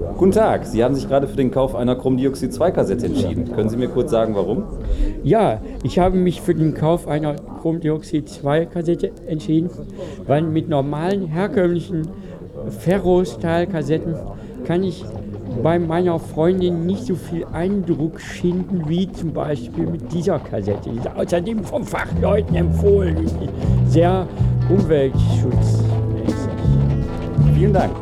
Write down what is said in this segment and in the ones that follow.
Guten Tag, Sie haben sich gerade für den Kauf einer Chromdioxid-2-Kassette entschieden. Können Sie mir kurz sagen, warum? Ja, ich habe mich für den Kauf einer Chromdioxid-2-Kassette entschieden, weil mit normalen, herkömmlichen Ferrostahl-Kassetten kann ich bei meiner Freundin nicht so viel Eindruck schinden wie zum Beispiel mit dieser Kassette. Die ist außerdem von Fachleuten empfohlen. Sehr umweltschutzmäßig. Vielen Dank.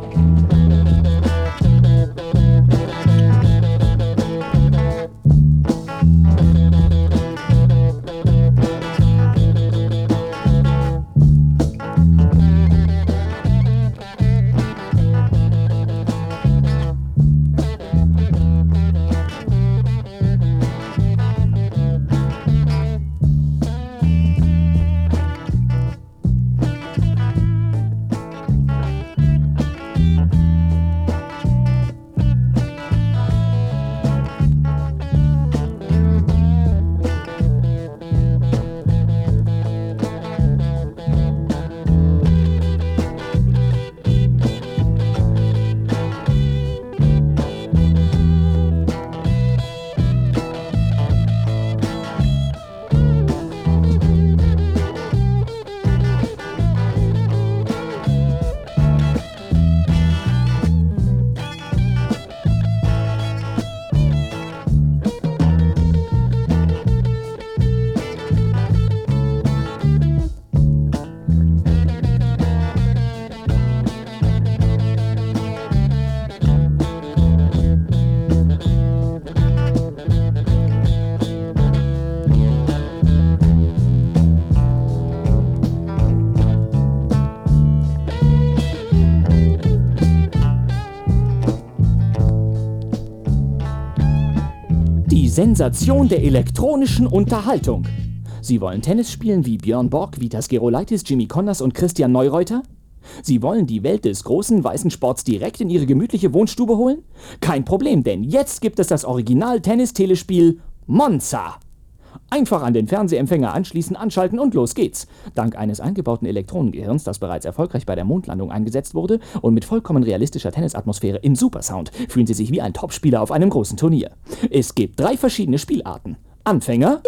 Sensation der elektronischen Unterhaltung. Sie wollen Tennis spielen wie Björn Borg, Vitas Gerolaitis, Jimmy Connors und Christian Neureuter? Sie wollen die Welt des großen weißen Sports direkt in Ihre gemütliche Wohnstube holen? Kein Problem, denn jetzt gibt es das Original-Tennis-Telespiel Monza. Einfach an den Fernsehempfänger anschließen, anschalten und los geht's. Dank eines eingebauten Elektronengehirns, das bereits erfolgreich bei der Mondlandung eingesetzt wurde und mit vollkommen realistischer Tennisatmosphäre im Supersound, fühlen Sie sich wie ein Topspieler auf einem großen Turnier. Es gibt drei verschiedene Spielarten. Anfänger,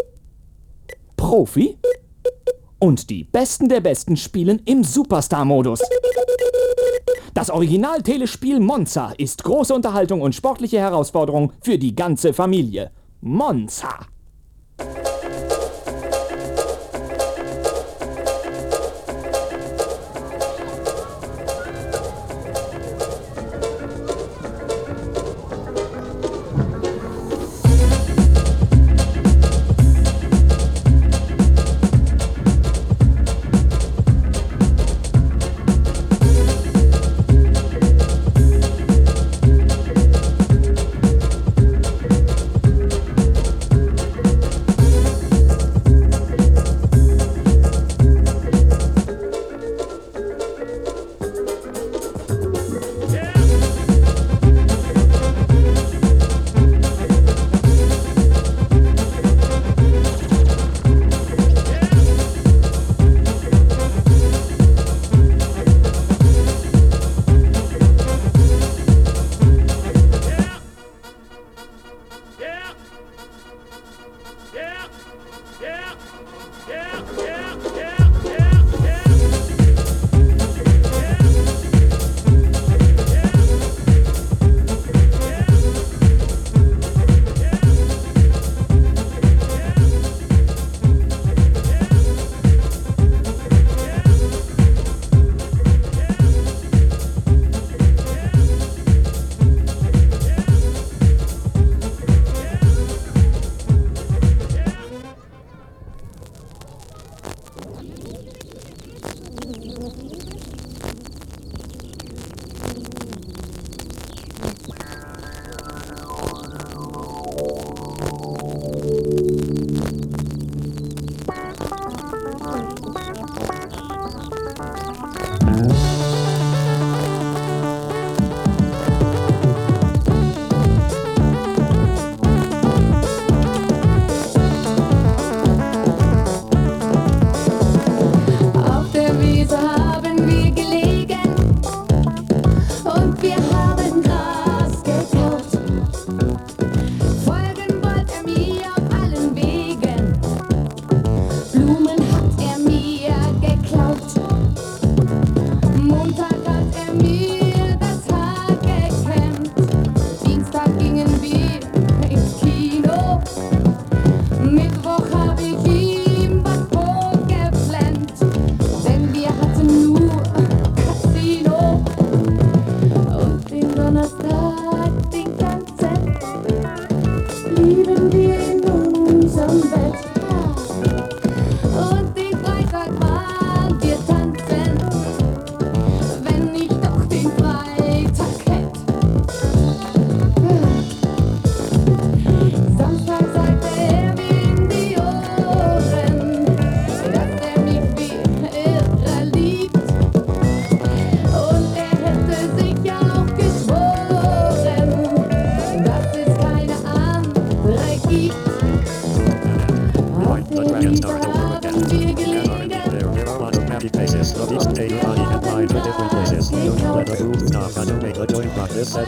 Profi und die Besten der Besten spielen im Superstar-Modus. Das Original-Telespiel Monza ist große Unterhaltung und sportliche Herausforderung für die ganze Familie. Monza!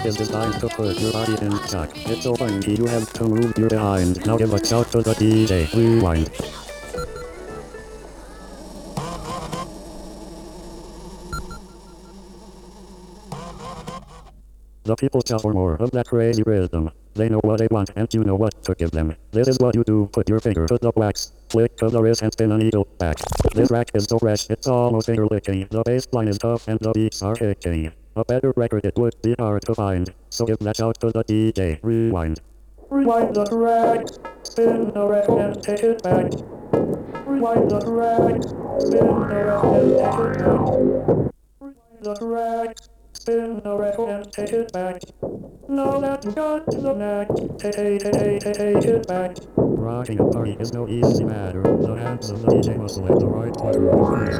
Is designed to put your body in shock. It's so you have to move your behind. Now give a shout to the DJ. Rewind. The people shout for more of that crazy rhythm. They know what they want and you know what to give them. This is what you do. Put your finger to the wax. Flick to the wrist and spin a needle back. This rack is so fresh, it's almost finger licking. The bass line is tough and the beats are kicking. A better record it would be hard to find. So give that out to the DJ. Rewind. Rewind the track. Spin the record and take it back. Rewind the track. Spin the record and take it back. Rewind the track. Spin the record and take it back. Now that you got the knack, take, take, take, take, take it back. Rocking a party is no easy matter. The hands of the DJ must select the right order of things.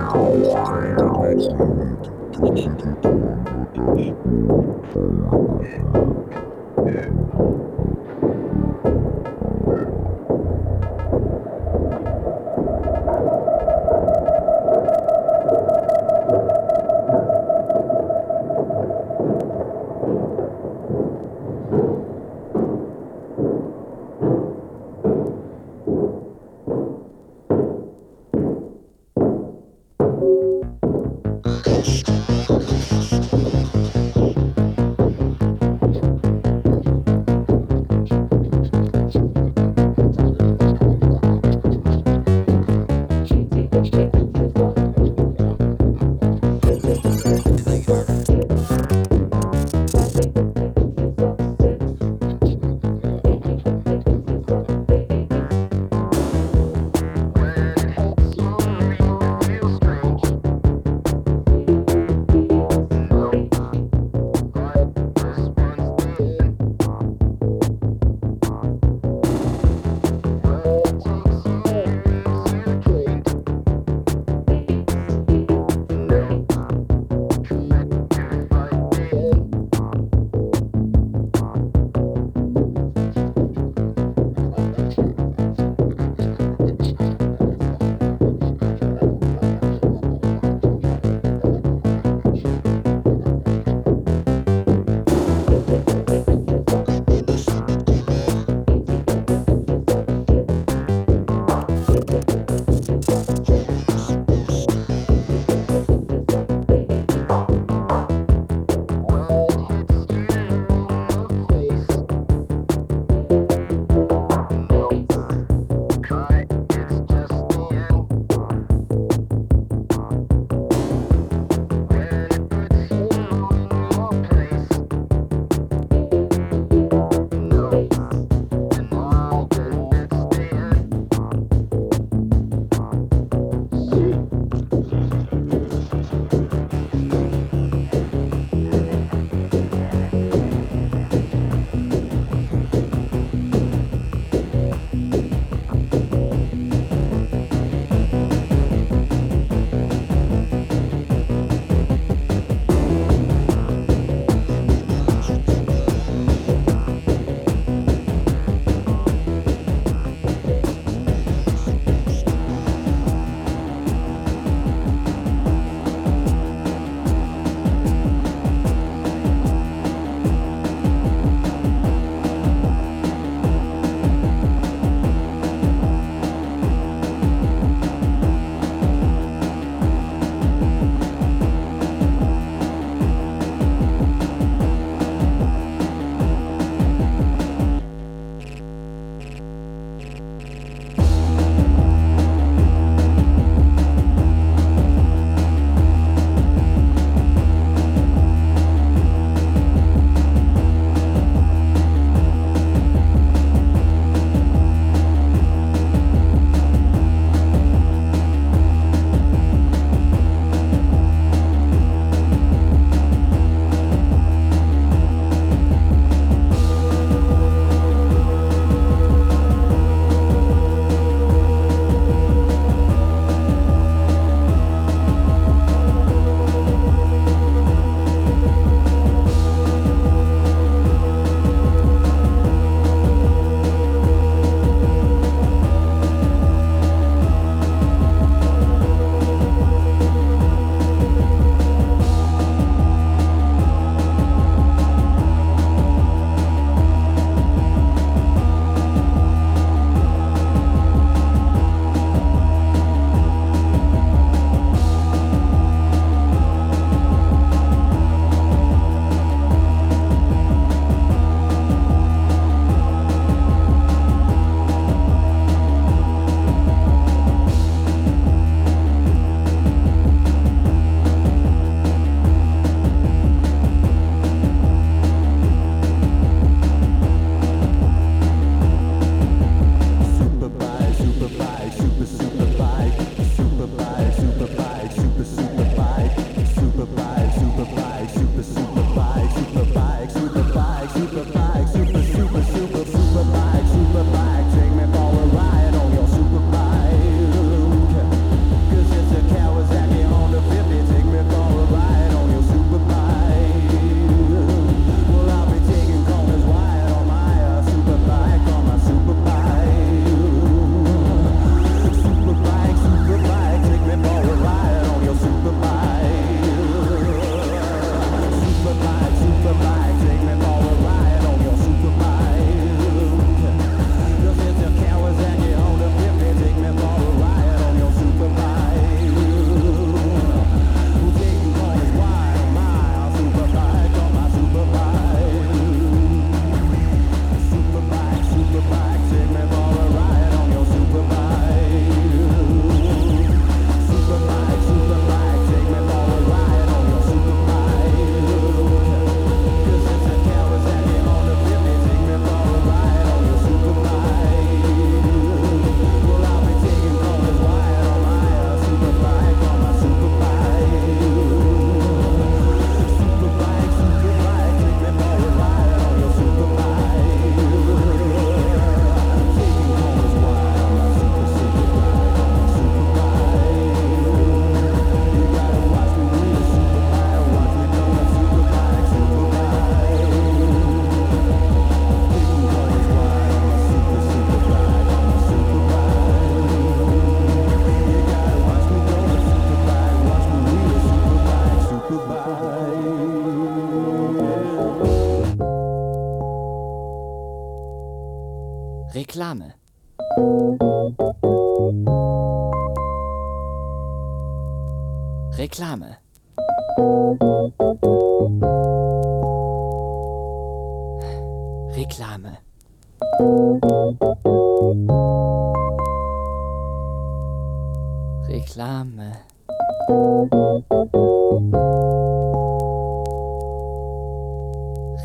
Reklame.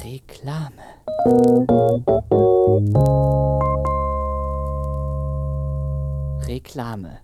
Reklame. Reklame.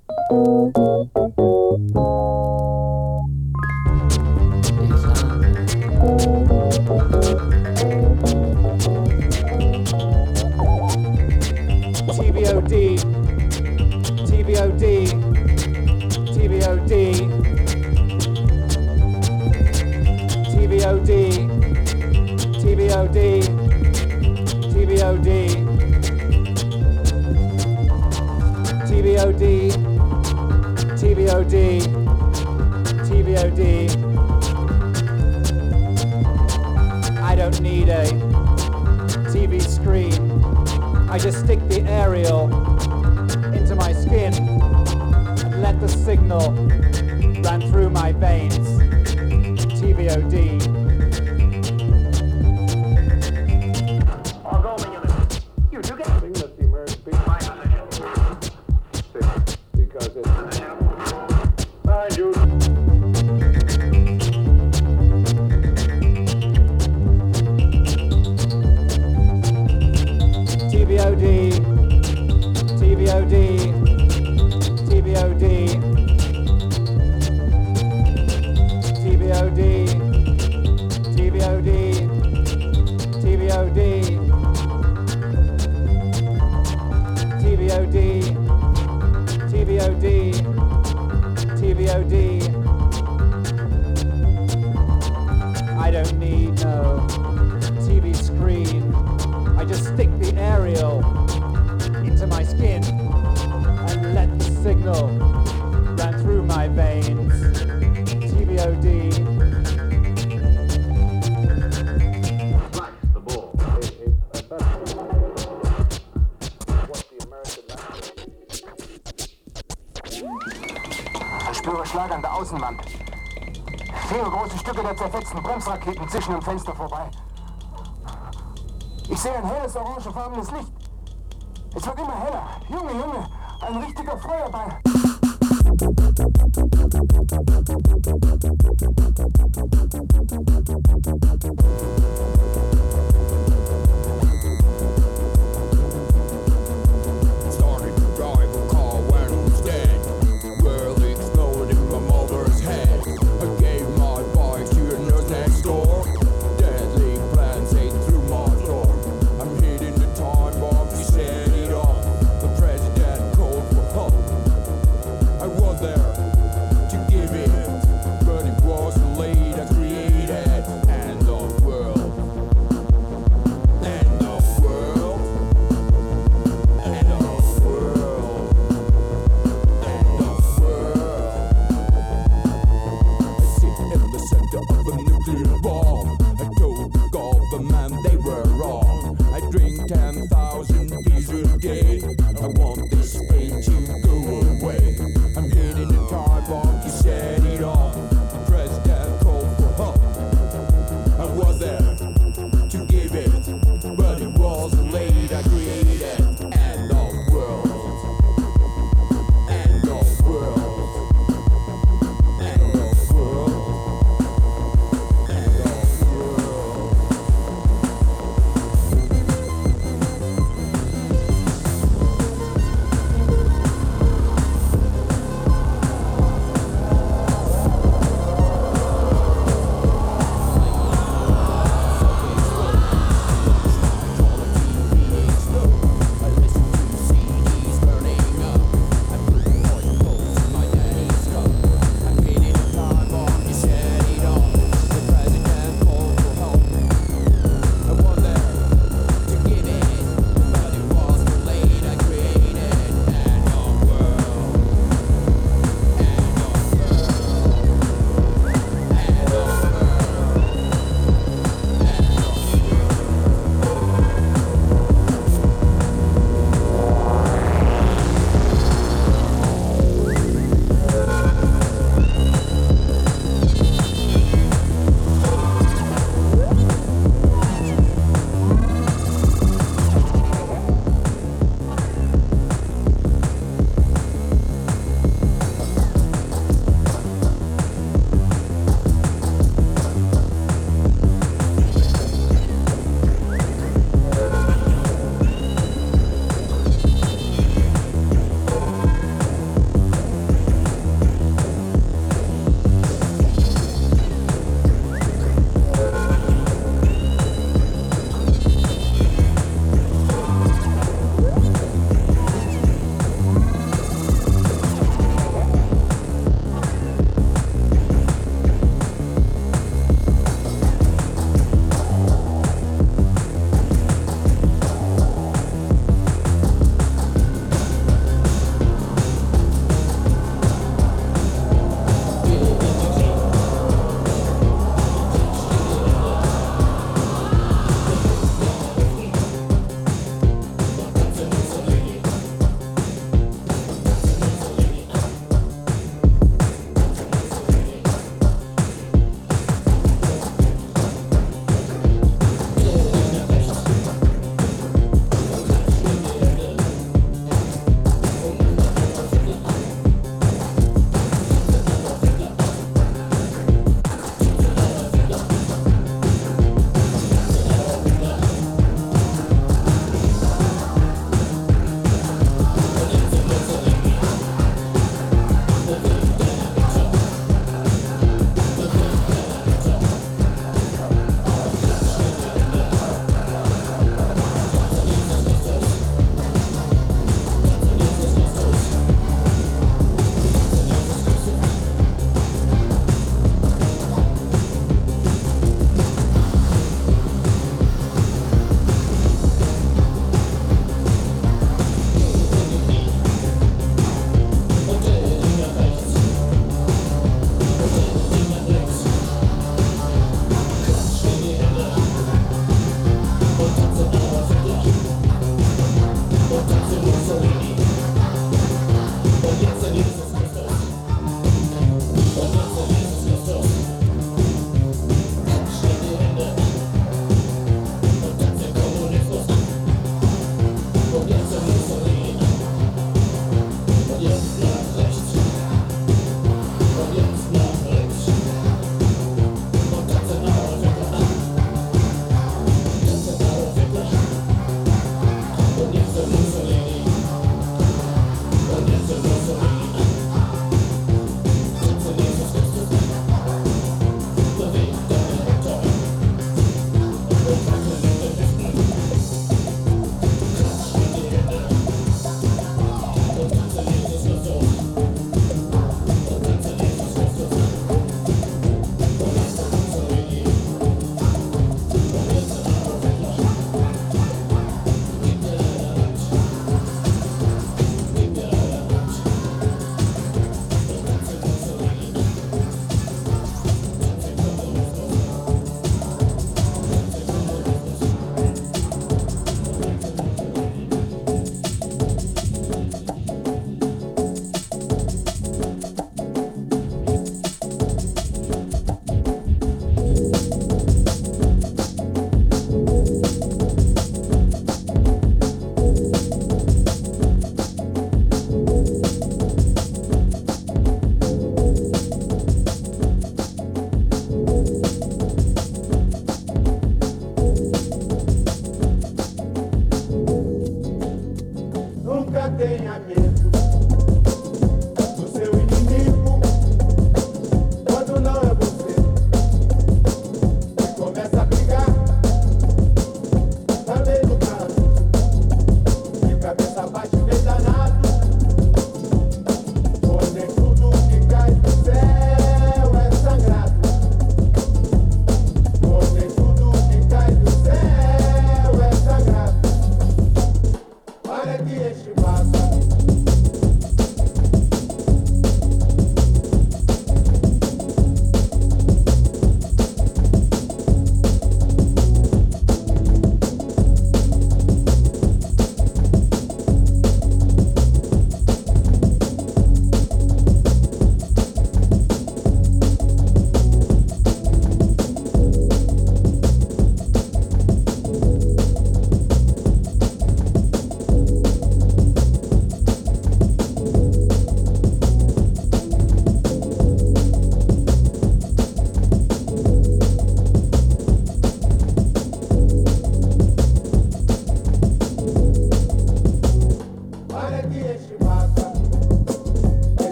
stick the aerial into my skin and let the signal run through my veins. TVOD. Schlag an der Außenwand. Vier große Stücke der zerfetzten Bremsraketen zwischen dem Fenster vorbei. Ich sehe ein helles, orangefarbenes Licht. Es wird immer heller. Junge, Junge, ein richtiger Feuerball.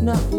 No.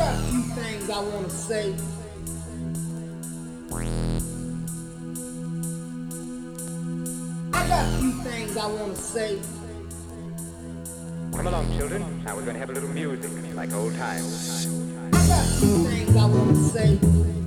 got a few things I want to say. I got a few things I want to say. Come along, children. Now we're going to have a little music, like old times. I got a few things I want to say.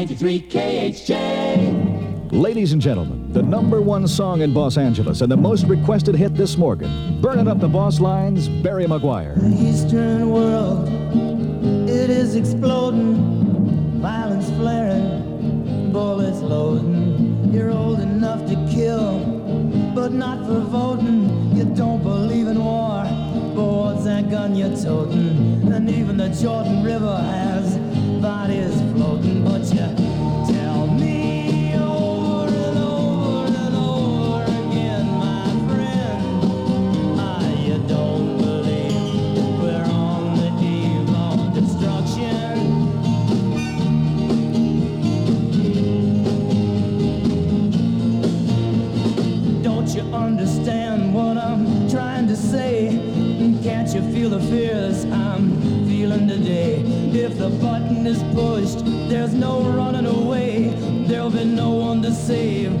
93 KHJ. Ladies and gentlemen, the number one song in Los Angeles and the most requested hit this morning. Burning up the boss lines, Barry McGuire. Eastern world, it is exploding, violence flaring, bullets loading. You're old enough to kill, but not for voting. You don't believe in war, but what's that gun you're toting? And even the Jordan River has bodies floating, but you pushed, there's no running away. There'll be no one to save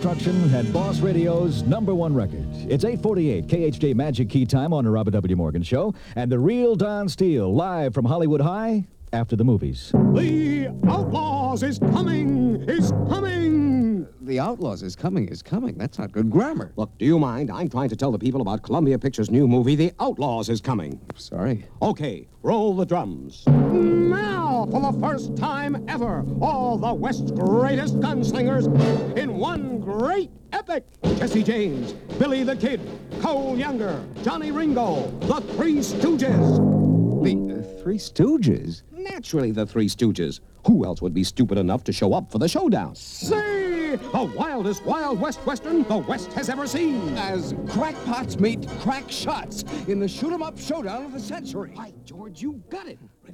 Of and Boss Radio's number one record. It's 848 KHJ Magic Key Time on the Robert W. Morgan Show, and the real Don Steele live from Hollywood High after the movies. The Outlaws is coming! Is coming! The Outlaws is coming, is coming. That's not good grammar. Look, do you mind? I'm trying to tell the people about Columbia Pictures' new movie, The Outlaws is coming. Sorry. Okay, roll the drums. Now, for the first time ever, all the West's greatest gunslingers in one great epic. Jesse James, Billy the Kid, Cole Younger, Johnny Ringo, the Three Stooges. The uh, Three Stooges? Naturally, the Three Stooges. Who else would be stupid enough to show up for the showdown? The wildest Wild West Western the West has ever seen. As crackpots meet crack shots in the shoot 'em up showdown of the century. By George, you got it.